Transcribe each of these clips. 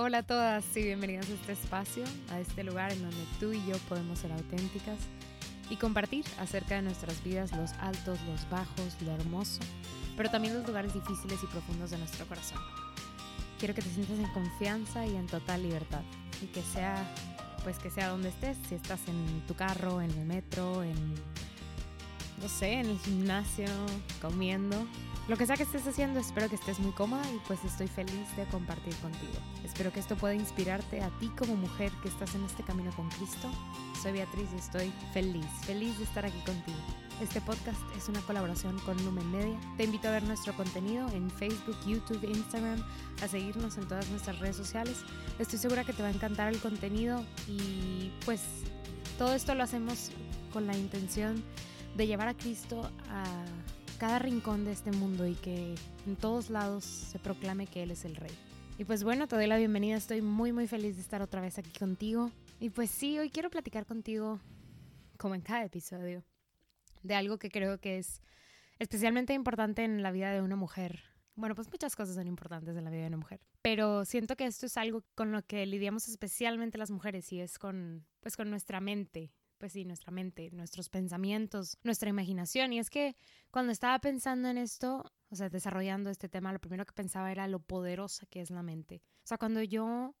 Hola a todas y bienvenidas a este espacio, a este lugar en donde tú y yo podemos ser auténticas y compartir acerca de nuestras vidas, los altos, los bajos, lo hermoso, pero también los lugares difíciles y profundos de nuestro corazón. Quiero que te sientas en confianza y en total libertad y que sea, pues que sea donde estés, si estás en tu carro, en el metro, en, no sé, en el gimnasio, comiendo, lo que sea que estés haciendo, espero que estés muy cómoda y pues estoy feliz de compartir contigo. Espero que esto pueda inspirarte a ti como mujer que estás en este camino con Cristo. Soy Beatriz y estoy feliz, feliz de estar aquí contigo. Este podcast es una colaboración con Lumen Media. Te invito a ver nuestro contenido en Facebook, YouTube, Instagram, a seguirnos en todas nuestras redes sociales. Estoy segura que te va a encantar el contenido y pues todo esto lo hacemos con la intención de llevar a Cristo a cada rincón de este mundo y que en todos lados se proclame que Él es el Rey. Y pues bueno, te doy la bienvenida, estoy muy muy feliz de estar otra vez aquí contigo. Y pues sí, hoy quiero platicar contigo, como en cada episodio, de algo que creo que es especialmente importante en la vida de una mujer. Bueno, pues muchas cosas son importantes en la vida de una mujer, pero siento que esto es algo con lo que lidiamos especialmente las mujeres y es con pues con nuestra mente, pues sí, nuestra mente, nuestros pensamientos, nuestra imaginación. Y es que cuando estaba pensando en esto, o sea, desarrollando este tema, lo primero que pensaba era lo poderosa que es la mente. O sea, cuando yo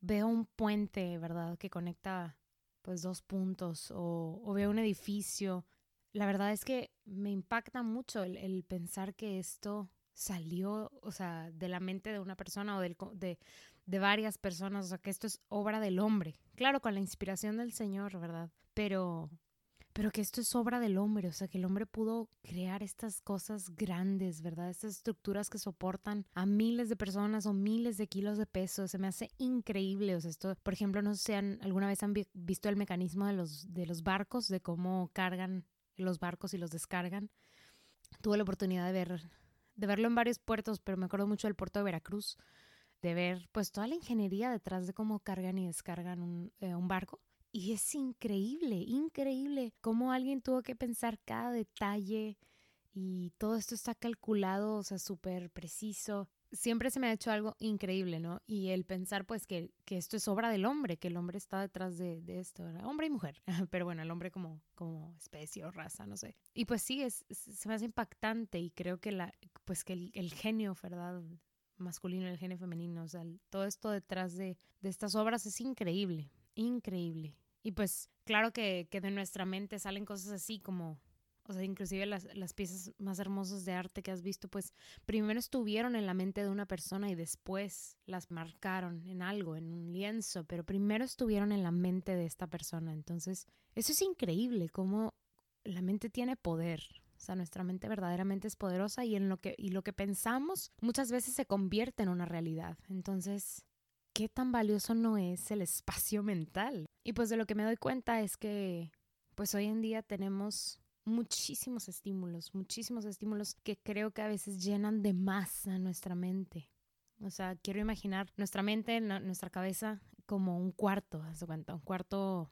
veo un puente, ¿verdad?, que conecta pues dos puntos o, veo un edificio, la verdad es que me impacta mucho el, pensar que esto salió, o sea, de la mente de una persona o del, de, de varias personas, o sea, que esto es obra del hombre. Claro, con la inspiración del Señor, ¿verdad? Pero pero que esto es obra del hombre, o sea, que el hombre pudo crear estas cosas grandes, ¿verdad? Estas estructuras que soportan a miles de personas o miles de kilos de peso, se me hace increíble, o sea, esto, por ejemplo, no sé si alguna vez han visto el mecanismo de los, de los barcos, de cómo cargan los barcos y los descargan. Tuve la oportunidad de ver, de verlo en varios puertos, pero me acuerdo mucho del puerto de Veracruz, de ver pues toda la ingeniería detrás de cómo cargan y descargan un, eh, un barco. Y es increíble, increíble cómo alguien tuvo que pensar cada detalle y todo esto está calculado, o sea, súper preciso. Siempre se me ha hecho algo increíble, ¿no? Y el pensar pues que, que esto es obra del hombre, que el hombre está detrás de, de esto, hombre y mujer, pero bueno, el hombre como, como especie o raza, no sé. Y pues sí, es, se me hace impactante y creo que, la, pues que el, el genio, ¿verdad? Masculino el genio femenino, o sea, todo esto detrás de, de estas obras es increíble, increíble. Y pues claro que, que de nuestra mente salen cosas así como, o sea, inclusive las, las piezas más hermosas de arte que has visto, pues primero estuvieron en la mente de una persona y después las marcaron en algo, en un lienzo, pero primero estuvieron en la mente de esta persona. Entonces, eso es increíble, cómo la mente tiene poder. O sea, nuestra mente verdaderamente es poderosa y en lo que, y lo que pensamos muchas veces se convierte en una realidad. Entonces, ¿qué tan valioso no es el espacio mental? Y pues de lo que me doy cuenta es que pues hoy en día tenemos muchísimos estímulos, muchísimos estímulos que creo que a veces llenan de más a nuestra mente. O sea, quiero imaginar nuestra mente, nuestra cabeza como un cuarto, ¿se cuenta? Un cuarto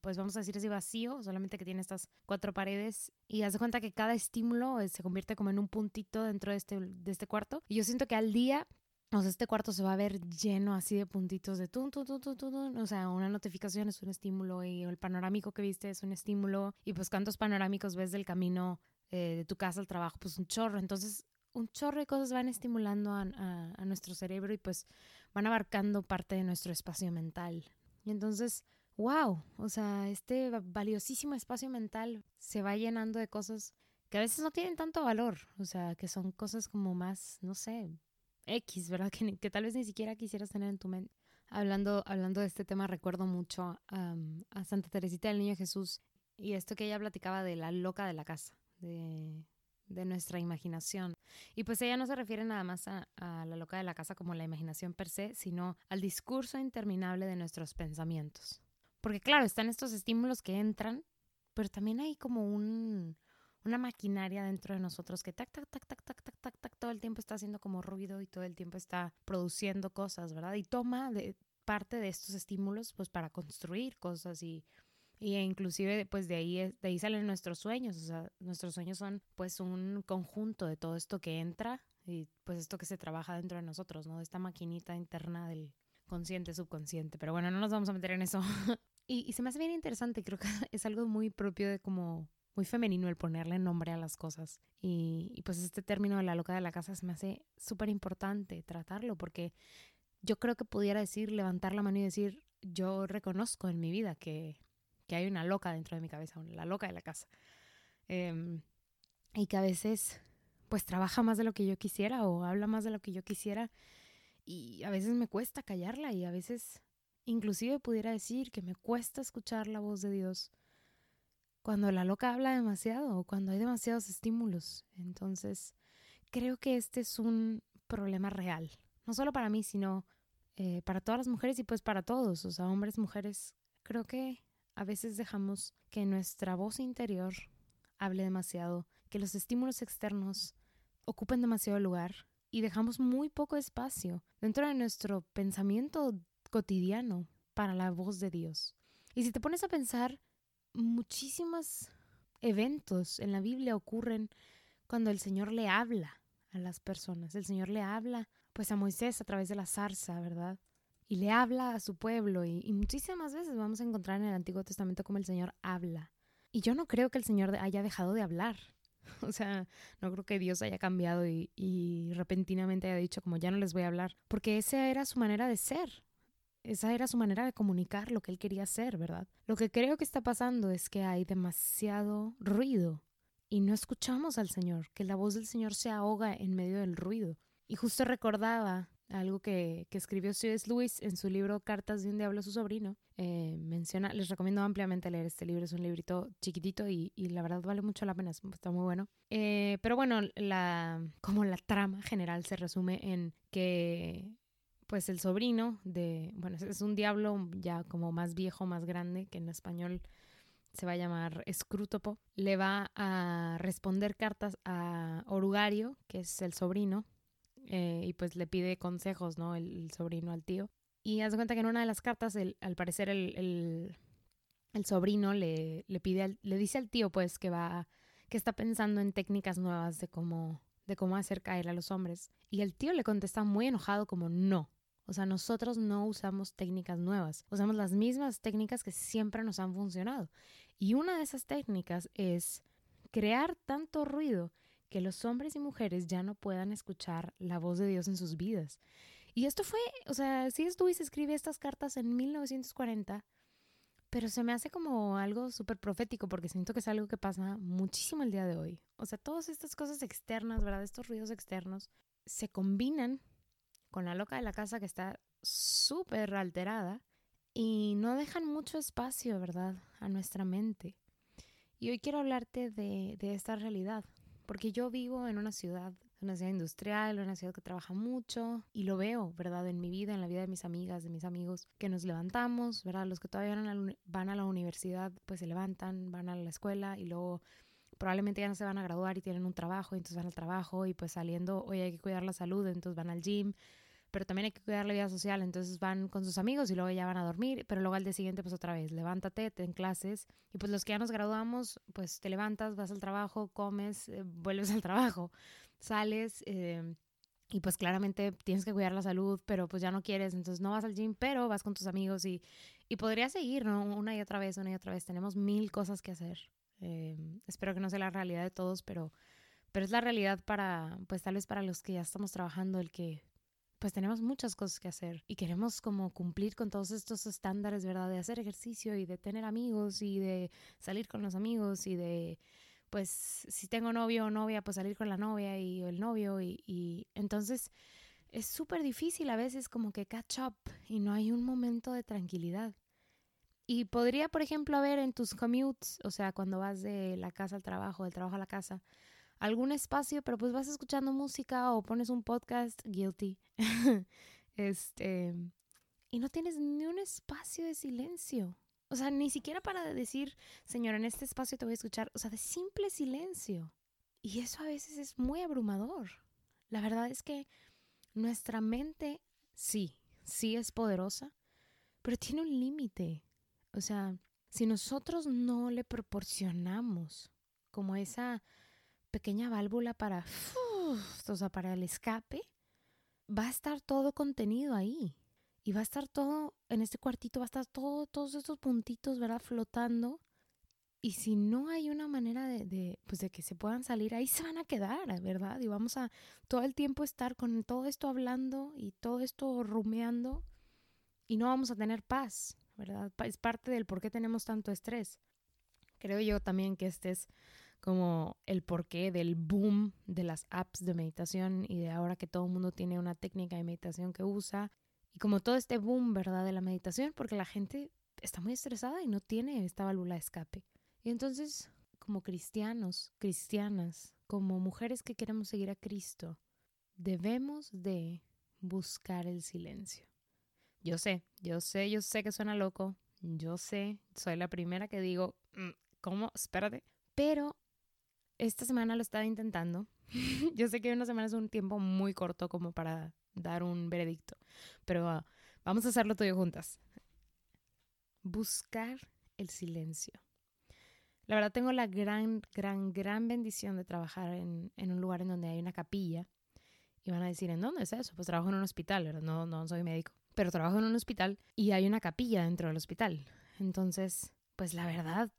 pues vamos a decir así vacío, solamente que tiene estas cuatro paredes y haz de cuenta que cada estímulo eh, se convierte como en un puntito dentro de este, de este cuarto. Y yo siento que al día, o sea, este cuarto se va a ver lleno así de puntitos de tu, tu, tu, tu, tu, o sea, una notificación es un estímulo y el panorámico que viste es un estímulo y pues cuántos panorámicos ves del camino eh, de tu casa al trabajo, pues un chorro. Entonces, un chorro de cosas van estimulando a, a nuestro cerebro y pues van abarcando parte de nuestro espacio mental. Y entonces wow, o sea, este valiosísimo espacio mental se va llenando de cosas que a veces no tienen tanto valor, o sea, que son cosas como más, no sé, X, ¿verdad? Que, tal vez ni siquiera quisieras tener en tu mente. Hablando, hablando de este tema, recuerdo mucho a Santa Teresita del Niño Jesús y esto que ella platicaba de la loca de la casa, de, nuestra imaginación. Y pues ella no se refiere nada más a, la loca de la casa como la imaginación per se, sino al discurso interminable de nuestros pensamientos. Porque claro, están estos estímulos que entran, pero también hay como un, una maquinaria dentro de nosotros que tac, tac, tac, tac, tac, tac, tac, tac, todo el tiempo está haciendo como ruido y todo el tiempo está produciendo cosas, ¿verdad? Y toma de, parte de estos estímulos pues para construir cosas y, y inclusive pues de ahí, de ahí salen nuestros sueños, o sea, nuestros sueños son pues un conjunto de todo esto que entra y pues esto que se trabaja dentro de nosotros, ¿no? De esta maquinita interna del, consciente, subconsciente. Pero bueno, no nos vamos a meter en eso. y, se me hace bien interesante, creo que es algo muy propio de como muy femenino el ponerle nombre a las cosas. Y, pues este término de la loca de la casa se me hace súper importante tratarlo porque yo creo que pudiera decir, levantar la mano y decir, yo reconozco en mi vida que, que hay una loca dentro de mi cabeza, la loca de la casa. Em, y que a veces pues trabaja más de lo que yo quisiera o habla más de lo que yo quisiera y a veces me cuesta callarla y a veces inclusive pudiera decir que me cuesta escuchar la voz de Dios cuando la loca habla demasiado o cuando hay demasiados estímulos. Entonces, creo que este es un problema real, no solo para mí, sino eh, para todas las mujeres y pues para todos, o sea, hombres, mujeres. Creo que a veces dejamos que nuestra voz interior hable demasiado, que los estímulos externos ocupen demasiado lugar y dejamos muy poco espacio dentro de nuestro pensamiento cotidiano para la voz de Dios. Y si te pones a pensar, muchísimos eventos en la Biblia ocurren cuando el Señor le habla a las personas. El Señor le habla pues a Moisés a través de la zarza, ¿verdad? Y le habla a su pueblo y, y muchísimas veces vamos a encontrar en el Antiguo Testamento como el Señor habla. Y yo no creo que el Señor haya dejado de hablar. O sea, no creo que Dios haya cambiado y, repentinamente haya dicho como ya no les voy a hablar, porque esa era su manera de ser. Esa era su manera de comunicar lo que él quería hacer, ¿verdad? Lo que creo que está pasando es que hay demasiado ruido y no escuchamos al Señor, que la voz del Señor se ahoga en medio del ruido. Y justo recordaba algo que, que escribió C.S. Lewis en su libro Cartas de un Diablo a su sobrino. Eh, menciona, les recomiendo ampliamente leer este libro, es un librito chiquitito y, y la verdad vale mucho la pena, está muy bueno. Eh, pero bueno, la, como la trama general se resume en que pues el sobrino de, bueno, es un diablo ya como más viejo, más grande, que en español se va a llamar Scrutopo, le va a responder cartas a Orugario, que es el sobrino, eh, y pues le pide consejos, ¿no? El, sobrino al tío. Y haz de cuenta que en una de las cartas, al parecer el, el, sobrino le, le pide, le dice al tío pues que va, que está pensando en técnicas nuevas de cómo, de cómo hacer caer a los hombres. Y el tío le contesta muy enojado como no. O sea, nosotros no usamos técnicas nuevas, usamos las mismas técnicas que siempre nos han funcionado. Y una de esas técnicas es crear tanto ruido que los hombres y mujeres ya no puedan escuchar la voz de Dios en sus vidas. Y esto fue, o sea, si se escribe estas cartas en 1940, pero se me hace como algo súper profético porque siento que es algo que pasa muchísimo el día de hoy. O sea, todas estas cosas externas, ¿verdad? Estos ruidos externos se combinan con la loca de la casa que está súper alterada y no dejan mucho espacio, ¿verdad?, a nuestra mente. Y hoy quiero hablarte de, de esta realidad, porque yo vivo en una ciudad, una ciudad industrial, una ciudad que trabaja mucho y lo veo, ¿verdad? En mi vida, en la vida de mis amigas, de mis amigos, que nos levantamos, ¿verdad? Los que todavía van a la, van a la universidad, pues se levantan, van a la escuela y luego probablemente ya no se van a graduar y tienen un trabajo, y entonces van al trabajo y pues saliendo, hoy hay que cuidar la salud, entonces van al gym, pero también hay que cuidar la vida social, entonces van con sus amigos y luego ya van a dormir, pero luego al día siguiente pues otra vez, levántate, ten clases y pues los que ya nos graduamos, pues te levantas, vas al trabajo, comes, eh, vuelves al trabajo, sales eh, y pues claramente tienes que cuidar la salud, pero pues ya no quieres, entonces no vas al gym, pero vas con tus amigos y, y podría seguir, ¿no? Una y otra vez, una y otra vez, tenemos mil cosas que hacer. Eh, espero que no sea la realidad de todos, pero, pero es la realidad para, pues tal vez para los que ya estamos trabajando, el que pues tenemos muchas cosas que hacer y queremos como cumplir con todos estos estándares, ¿verdad? De hacer ejercicio y de tener amigos y de salir con los amigos y de, pues, si tengo novio o novia, pues salir con la novia y el novio y, y entonces es súper difícil a veces como que catch up y no hay un momento de tranquilidad. Y podría, por ejemplo, haber en tus commutes, o sea, cuando vas de la casa al trabajo, del trabajo a la casa, algún espacio, pero pues vas escuchando música o pones un podcast, guilty. este, y no tienes ni un espacio de silencio. O sea, ni siquiera para decir, Señor, en este espacio te voy a escuchar. O sea, de simple silencio. Y eso a veces es muy abrumador. La verdad es que nuestra mente, sí, sí es poderosa, pero tiene un límite. O sea, si nosotros no le proporcionamos como esa pequeña válvula para, o sea, para el escape, va a estar todo contenido ahí. y va a estar todo, en este cuartito va a estar todo, todos estos puntitos, ¿verdad? Flotando. Y si no hay una manera de, de, pues de que se puedan salir, ahí se van a quedar, ¿verdad? Y vamos a todo el tiempo estar con todo esto hablando y todo esto rumeando y no vamos a tener paz, Es parte del por qué tenemos tanto estrés. Creo yo también que este es como el porqué del boom de las apps de meditación y de ahora que todo el mundo tiene una técnica de meditación que usa y como todo este boom, ¿verdad? De la meditación, porque la gente está muy estresada y no tiene esta válvula de escape. Y entonces, como cristianos, cristianas, como mujeres que queremos seguir a Cristo, debemos de buscar el silencio. Yo sé, yo sé, yo sé que suena loco, yo sé, soy la primera que digo, mm, ¿cómo? Espérate. Pero esta semana lo estaba intentando. yo sé que una semana es un tiempo muy corto como para dar un veredicto, pero ah, vamos a hacerlo todo juntas. Buscar el silencio. La verdad tengo la gran, gran, gran bendición de trabajar en, un lugar en donde hay una capilla. Y van a decir, ¿en dónde es eso? Pues trabajo en un hospital, ¿verdad? No, no soy médico pero trabajo en un hospital y hay una capilla dentro del hospital. Entonces, pues la verdad,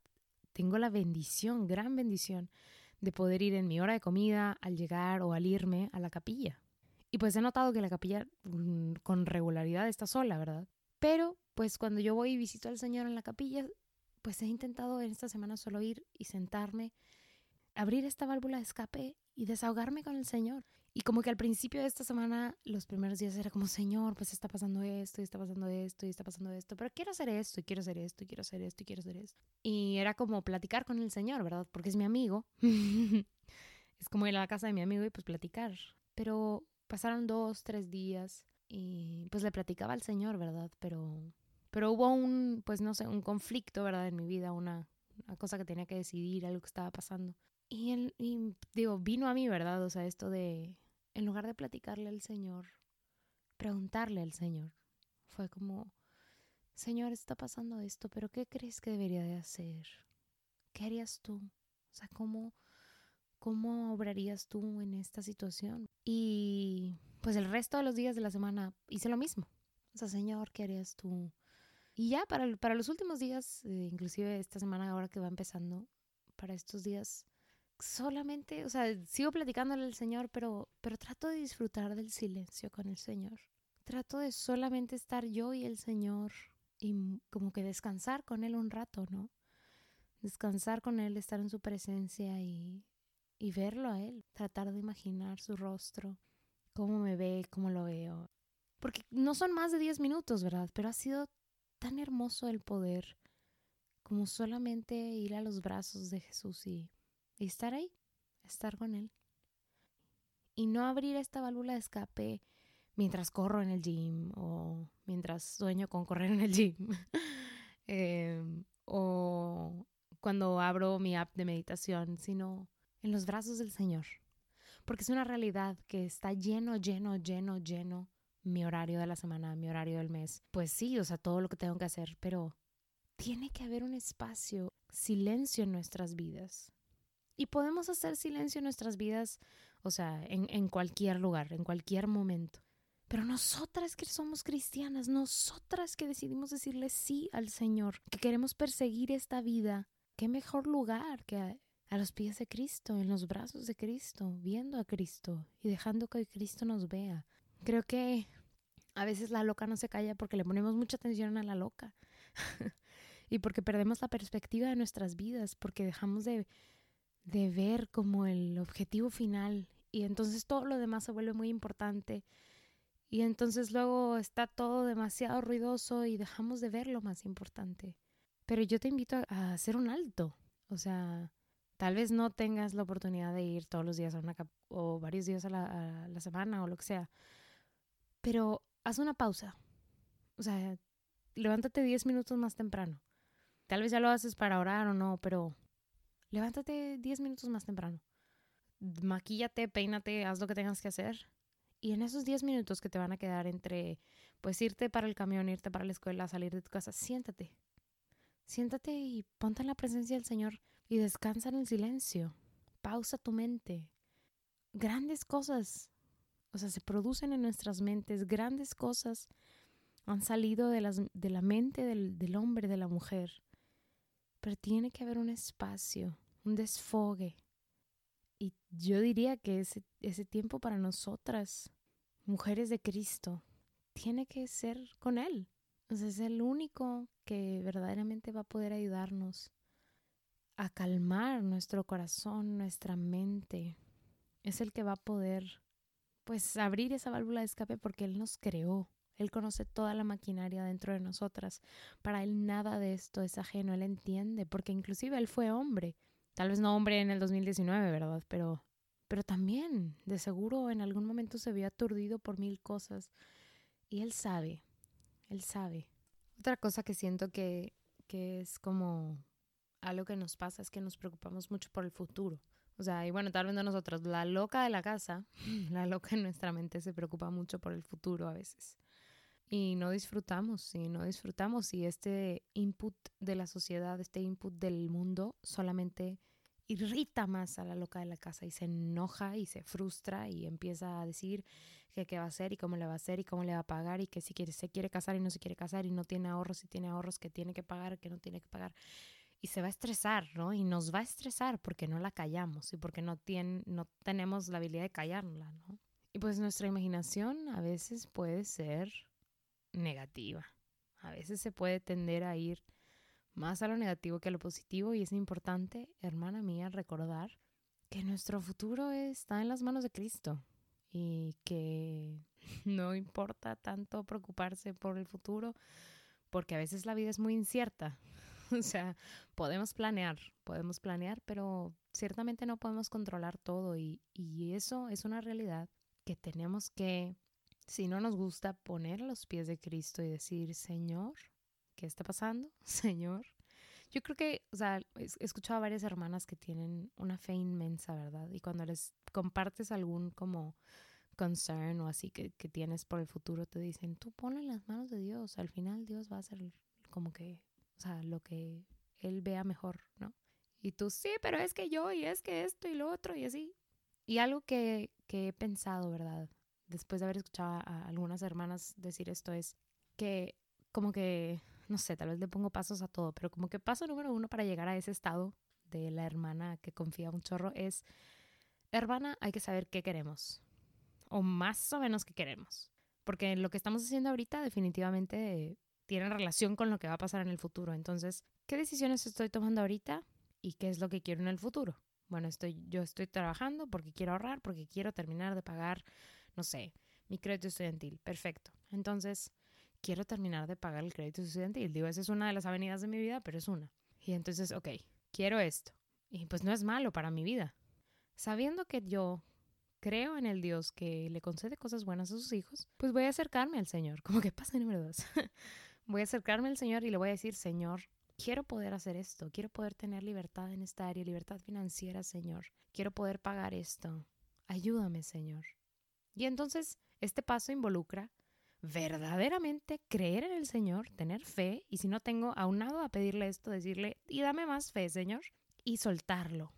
tengo la bendición, gran bendición, de poder ir en mi hora de comida al llegar o al irme a la capilla. Y pues he notado que la capilla mm, con regularidad está sola, ¿verdad? Pero pues cuando yo voy y visito al Señor en la capilla, pues he intentado en esta semana solo ir y sentarme, abrir esta válvula de escape y desahogarme con el Señor. Y como que al principio de esta semana, los primeros días era como, Señor, pues está pasando esto, y está pasando esto, y está pasando esto, pero quiero hacer esto, y quiero hacer esto, y quiero hacer esto, y quiero hacer esto. Y era como platicar con el Señor, ¿verdad? Porque es mi amigo. es como ir a la casa de mi amigo y pues platicar. Pero pasaron dos, tres días y pues le platicaba al Señor, ¿verdad? Pero, pero hubo un, pues no sé, un conflicto, ¿verdad? En mi vida, una, una cosa que tenía que decidir, algo que estaba pasando. Y, él, y digo, vino a mí, ¿verdad? O sea, esto de, en lugar de platicarle al Señor, preguntarle al Señor, fue como, Señor, está pasando esto, pero ¿qué crees que debería de hacer? ¿Qué harías tú? O sea, ¿cómo, cómo obrarías tú en esta situación? Y pues el resto de los días de la semana hice lo mismo. O sea, Señor, ¿qué harías tú? Y ya para, para los últimos días, eh, inclusive esta semana ahora que va empezando, para estos días solamente, o sea, sigo platicándole al Señor, pero, pero trato de disfrutar del silencio con el Señor. Trato de solamente estar yo y el Señor y como que descansar con Él un rato, ¿no? Descansar con Él, estar en su presencia y, y verlo a Él. Tratar de imaginar su rostro, cómo me ve, cómo lo veo. Porque no son más de 10 minutos, ¿verdad? Pero ha sido tan hermoso el poder como solamente ir a los brazos de Jesús y estar ahí, estar con él. Y no abrir esta válvula de escape mientras corro en el gym o mientras sueño con correr en el gym. Em, o cuando abro mi app de meditación, sino en los brazos del Señor. Porque es una realidad que está lleno, lleno, lleno, lleno mi horario de la semana, mi horario del mes. Pues sí, o sea, todo lo que tengo que hacer, pero tiene que haber un espacio, silencio en nuestras vidas. Y podemos hacer silencio en nuestras vidas, o sea, en, cualquier lugar, en cualquier momento. Pero nosotras que somos cristianas, nosotras que decidimos decirle sí al Señor, que queremos perseguir esta vida, qué mejor lugar que a, a, los pies de Cristo, en los brazos de Cristo, viendo a Cristo y dejando que Cristo nos vea. Creo que a veces la loca no se calla porque le ponemos mucha atención a la loca y porque perdemos la perspectiva de nuestras vidas, porque dejamos de de ver como el objetivo final y entonces todo lo demás se vuelve muy importante y entonces luego está todo demasiado ruidoso y dejamos de ver lo más importante. Pero yo te invito a, hacer un alto, o sea, tal vez no tengas la oportunidad de ir todos los días a una o varios días a la, a la semana o lo que sea, pero haz una pausa, o sea, levántate 10 minutos más temprano. Tal vez ya lo haces para orar o no, pero levántate 10 minutos más temprano. Maquíllate, peínate, haz lo que tengas que hacer. Y en esos 10 minutos que te van a quedar entre, pues irte para el camión, irte para la escuela, salir de tu casa, siéntate. Siéntate y ponte en la presencia del Señor y descansa en el silencio. Pausa tu mente. Grandes cosas, o sea, se producen en nuestras mentes grandes cosas han salido de, las, de la mente del, del hombre, de la mujer. Pero tiene que haber un espacio, un desfogue. Y yo diría que ese, ese tiempo para nosotras, mujeres de Cristo, tiene que ser con Él. O sea, es el único que verdaderamente va a poder ayudarnos a calmar nuestro corazón, nuestra mente. Es el que va a poder, pues, abrir esa válvula de escape porque Él nos creó. Él conoce toda la maquinaria dentro de nosotras. Para Él nada de esto es ajeno. Él entiende, porque inclusive Él fue hombre. Tal vez no hombre en el 2019, ¿verdad? Pero, pero también, de seguro, en algún momento se vio aturdido por mil cosas. Y Él sabe, Él sabe. Otra cosa que siento que, que es como algo que nos pasa es que nos preocupamos mucho por el futuro. O sea, y bueno, tal vez no nosotros, la loca de la casa, la loca en nuestra mente se preocupa mucho por el futuro a veces. Y no disfrutamos, y no disfrutamos. Y este input de la sociedad, este input del mundo, solamente irrita más a la loca de la casa y se enoja y se frustra y empieza a decir que qué va a hacer y cómo le va a hacer y cómo le va a pagar y que si quiere, se quiere casar y no se quiere casar y no tiene ahorros y tiene ahorros que tiene que pagar, que no tiene que pagar y se va a estresar, ¿no? Y nos va a estresar porque no la callamos y porque no, tiene, no tenemos la habilidad de callarla, ¿no? Y pues nuestra imaginación a veces puede ser negativa. A veces se puede tender a ir más a lo negativo que a lo positivo y es importante, hermana mía, recordar que nuestro futuro está en las manos de Cristo y que no importa tanto preocuparse por el futuro porque a veces la vida es muy incierta O sea, podemos planear, podemos planear, pero ciertamente no podemos controlar todo y, y eso es una realidad que tenemos que, si no nos gusta, poner los pies de Cristo y decir, Señor, ¿qué está pasando? Señor. Yo creo que, o sea, he escuchado a varias hermanas que tienen una fe inmensa, ¿verdad? Y cuando les compartes algún como concern o así que, que tienes por el futuro, te dicen, tú ponlo las manos de Dios, al final Dios va a hacer como que o sea, lo que él vea mejor, ¿no? Y tú, sí, pero es que yo, y es que esto y lo otro, y así. Y algo que, que he pensado, ¿verdad? Después de haber escuchado a algunas hermanas decir esto es que como que, no sé, tal vez le pongo pasos a todo, pero como que paso número uno para llegar a ese estado de la hermana que confía un chorro es, hermana, hay que saber qué queremos, o más o menos qué queremos, porque lo que estamos haciendo ahorita definitivamente tienen relación con lo que va a pasar en el futuro. Entonces, ¿qué decisiones estoy tomando ahorita y qué es lo que quiero en el futuro? Bueno, estoy, yo estoy trabajando porque quiero ahorrar, porque quiero terminar de pagar, no sé, mi crédito estudiantil. Perfecto. Entonces, quiero terminar de pagar el crédito estudiantil. Digo, esa es una de las avenidas de mi vida, pero es una. Y entonces, ok, quiero esto. Y pues no es malo para mi vida. Sabiendo que yo creo en el Dios que le concede cosas buenas a sus hijos, pues voy a acercarme al Señor. Como que pasa número dos. Voy a acercarme al Señor y le voy a decir, Señor, quiero poder hacer esto, quiero poder tener libertad en esta área, libertad financiera, Señor. Quiero poder pagar esto. Ayúdame, Señor. Y entonces este paso involucra verdaderamente creer en el Señor, tener fe, y si no tengo aunado a pedirle esto, decirle, y dame más fe, Señor, y soltarlo.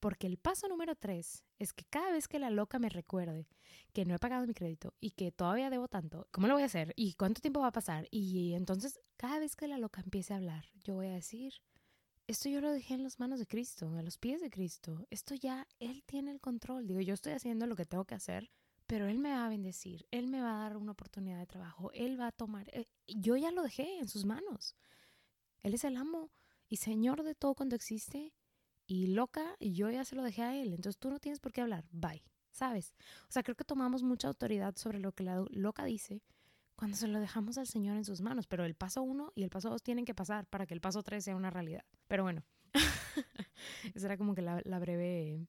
Porque el paso número tres es que cada vez que la loca me recuerde que no he pagado mi crédito y que todavía debo tanto, ¿cómo lo voy a hacer? ¿Y cuánto tiempo va a pasar? Y entonces, cada vez que la loca empiece a hablar, yo voy a decir, esto yo lo dejé en las manos de Cristo, a los pies de Cristo. Esto ya, Él tiene el control. Digo, yo estoy haciendo lo que tengo que hacer, pero Él me va a bendecir, Él me va a dar una oportunidad de trabajo, Él va a tomar, eh, yo ya lo dejé en sus manos. Él es el amo y Señor de todo cuando existe y loca y yo ya se lo dejé a él, entonces tú no tienes por qué hablar, bye, ¿sabes? O sea, creo que tomamos mucha autoridad sobre lo que la loca dice cuando se lo dejamos al Señor en sus manos, pero el paso uno y el paso dos tienen que pasar para que el paso tres sea una realidad. Pero bueno, esa era como que la, breve...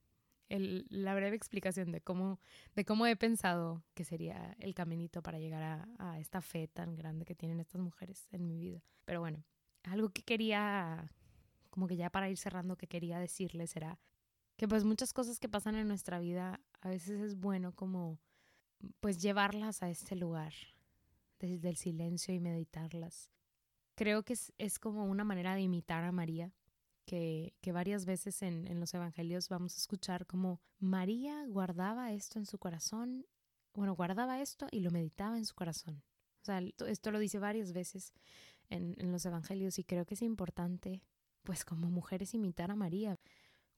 la breve explicación de cómo, de cómo he pensado que sería el caminito para llegar a, esta fe tan grande que tienen estas mujeres en mi vida. Pero bueno, algo que quería como que ya para ir cerrando que quería decirles era que pues muchas cosas que pasan en nuestra vida a veces es bueno como pues llevarlas a este lugar desde el silencio y meditarlas. Creo que es, es como una manera de imitar a María, que, varias veces en, en los evangelios vamos a escuchar como María guardaba esto en su corazón, bueno, guardaba esto y lo meditaba en su corazón. O sea, esto lo dice varias veces en, en los evangelios y creo que es importante, pues como mujeres, imitar a María,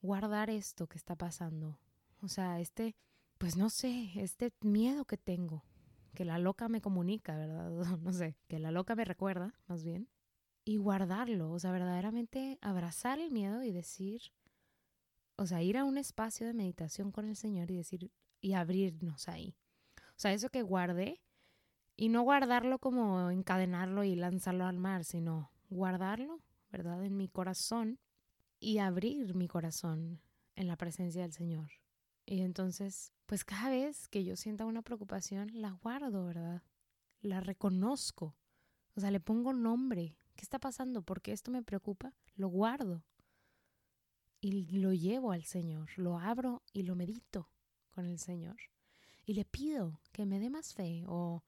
guardar esto que está pasando. O sea, este, pues no sé, este miedo que tengo, que la loca me comunica, ¿verdad? No sé, que la loca me recuerda, más bien, y guardarlo, o sea, verdaderamente abrazar el miedo y decir, o sea, ir a un espacio de meditación con el Señor y decir, y abrirnos ahí. O sea, eso que guardé, y no guardarlo como encadenarlo y lanzarlo al mar, sino guardarlo, ¿verdad? En mi corazón y abrir mi corazón en la presencia del Señor. Y entonces, pues cada vez que yo sienta una preocupación, la guardo, ¿verdad? La reconozco. O sea, le pongo nombre. ¿Qué está pasando? ¿Por qué esto me preocupa? Lo guardo. Y lo llevo al Señor. Lo abro y lo medito con el Señor. Y le pido que me dé más fe o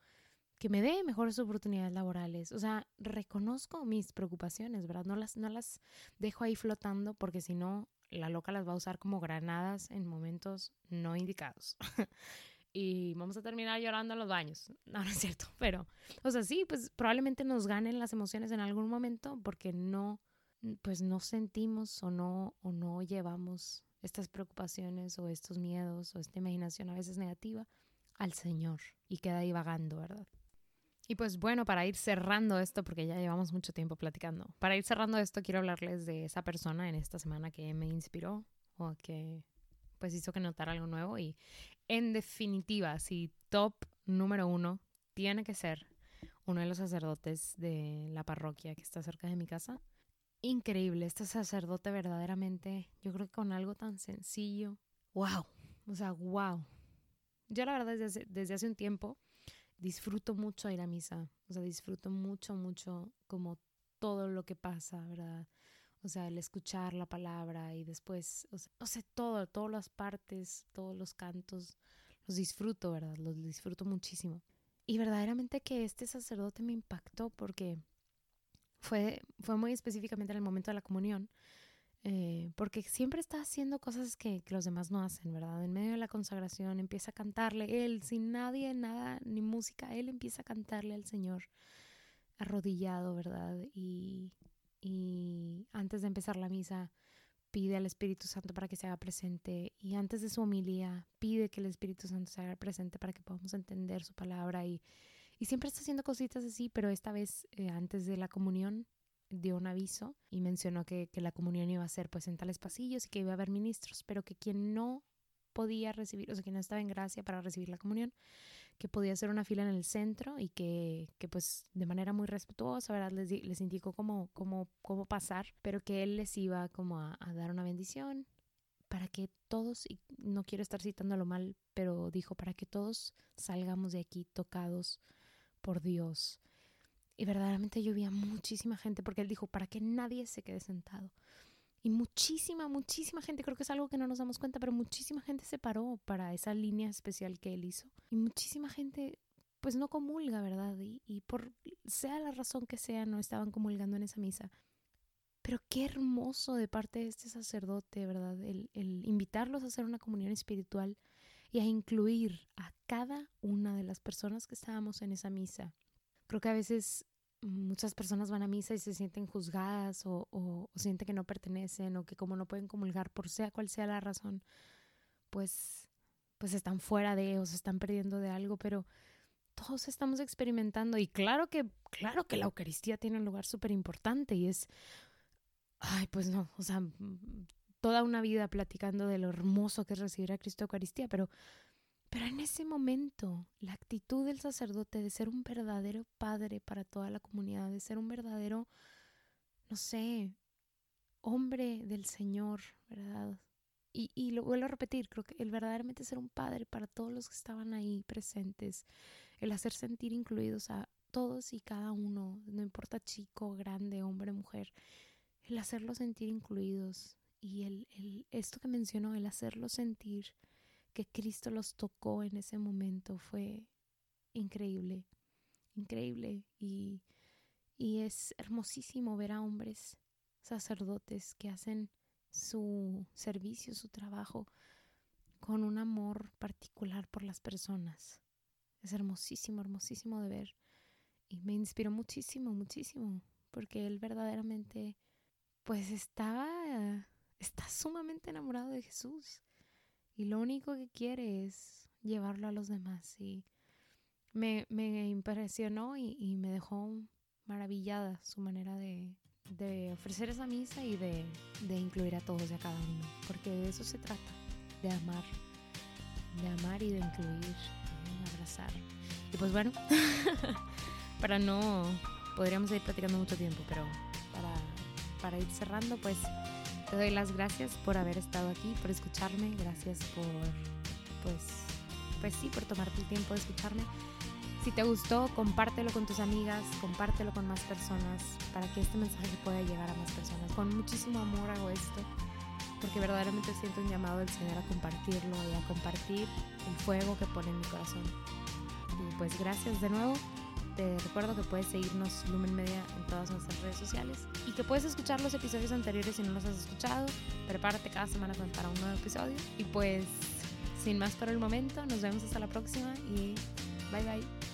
que me dé mejores oportunidades laborales. O sea, reconozco mis preocupaciones, ¿verdad? No las, no las dejo ahí flotando porque si no, la loca las va a usar como granadas en momentos no indicados. y vamos a terminar llorando en los baños. No, no es cierto, pero, o sea, sí, pues probablemente nos ganen las emociones en algún momento porque no, pues no sentimos o no, o no llevamos estas preocupaciones o estos miedos o esta imaginación a veces negativa al Señor y queda ahí vagando, ¿verdad? Y pues bueno, para ir cerrando esto, porque ya llevamos mucho tiempo platicando, para ir cerrando esto quiero hablarles de esa persona en esta semana que me inspiró o que pues hizo que notara algo nuevo y en definitiva, si top número uno tiene que ser uno de los sacerdotes de la parroquia que está cerca de mi casa. Increíble, este sacerdote verdaderamente, yo creo que con algo tan sencillo, wow, o sea, wow. Yo la verdad desde desde hace un tiempo disfruto mucho ir a misa, o sea, disfruto mucho, mucho como todo lo que pasa, ¿verdad? O sea, el escuchar la palabra y después, o sea, o sea, todo, todas las partes, todos los cantos, los disfruto, ¿verdad? Los disfruto muchísimo. Y verdaderamente que este sacerdote me impactó porque fue, fue muy específicamente en el momento de la comunión. Eh, porque siempre está haciendo cosas que, los demás no hacen, ¿verdad? En medio de la consagración empieza a cantarle, él, sin nadie, nada, ni música, él empieza a cantarle al Señor arrodillado, ¿verdad? Y, y antes de empezar la misa pide al Espíritu Santo para que se haga presente y antes de su homilía pide que el Espíritu Santo se haga presente para que podamos entender su palabra y, y siempre está haciendo cositas así, pero esta vez eh, antes de la comunión dio un aviso y mencionó que, que, la comunión iba a ser pues en tales pasillos y que iba a haber ministros, pero que quien no podía recibir, o sea, quien no estaba en gracia para recibir la comunión, que podía hacer una fila en el centro y que, que pues de manera muy respetuosa, ¿verdad? Les, les indicó cómo, cómo, cómo pasar, pero que él les iba como a, a dar una bendición para que todos, y no quiero estar citándolo mal, pero dijo, para que todos salgamos de aquí tocados por Dios, y verdaderamente llovía muchísima gente porque él dijo, para que nadie se quede sentado. Y muchísima, muchísima gente, creo que es algo que no nos damos cuenta, pero muchísima gente se paró para esa línea especial que él hizo. Y muchísima gente pues no comulga, ¿verdad? Y, por sea la razón que sea, no estaban comulgando en esa misa. Pero qué hermoso de parte de este sacerdote, ¿verdad? El invitarlos a hacer una comunión espiritual y a incluir a cada una de las personas que estábamos en esa misa Creo que a veces muchas personas van a misa y se sienten juzgadas o, o, sienten que no pertenecen o que como no pueden comulgar por sea cual sea la razón, pues, pues están fuera de o se están perdiendo de algo, pero todos estamos experimentando y claro que, claro que la Eucaristía tiene un lugar súper importante y es, ay, pues no, o sea, toda una vida platicando de lo hermoso que es recibir a Cristo Eucaristía, pero pero en ese momento, la actitud del sacerdote de ser un verdadero padre para toda la comunidad, de ser un verdadero, no sé, hombre del Señor, ¿verdad? Y, y lo vuelvo a repetir, creo que el verdaderamente ser un padre para todos los que estaban ahí presentes, el hacer sentir incluidos a todos y cada uno, no importa chico, grande, hombre, mujer, el hacerlos sentir incluidos y el, el esto que mencionó, el hacerlos sentir que Cristo los tocó en ese momento fue increíble, increíble. Y, y es hermosísimo ver a hombres sacerdotes que hacen su servicio, su trabajo, con un amor particular por las personas. Es hermosísimo, hermosísimo de ver. y me inspiró muchísimo, muchísimo, porque él verdaderamente pues estaba, está sumamente enamorado de Jesús y lo único que quiere es llevarlo a los demás y me, me impresionó y, y, me dejó maravillada su manera de, de ofrecer esa misa y de, de, incluir a todos y a cada uno, porque de eso se trata, de amar, de amar y de incluir, de abrazar. Y pues bueno, para no, podríamos ir platicando mucho tiempo, pero para, para ir cerrando, pues te doy las gracias por haber estado aquí, por escucharme, gracias por, pues, pues sí, por tomarte el tiempo de escucharme. Si te gustó, compártelo con tus amigas, compártelo con más personas para que este mensaje pueda llegar a más personas. Con muchísimo amor hago esto porque verdaderamente siento un llamado del Señor a compartirlo y a compartir el fuego que pone en mi corazón. Y pues gracias de nuevo. Te recuerdo que puedes seguirnos Lumen Media en todas nuestras redes sociales y que puedes escuchar los episodios anteriores si no los has escuchado. Prepárate cada semana para un nuevo episodio. Y pues, sin más por el momento, nos vemos hasta la próxima y bye bye.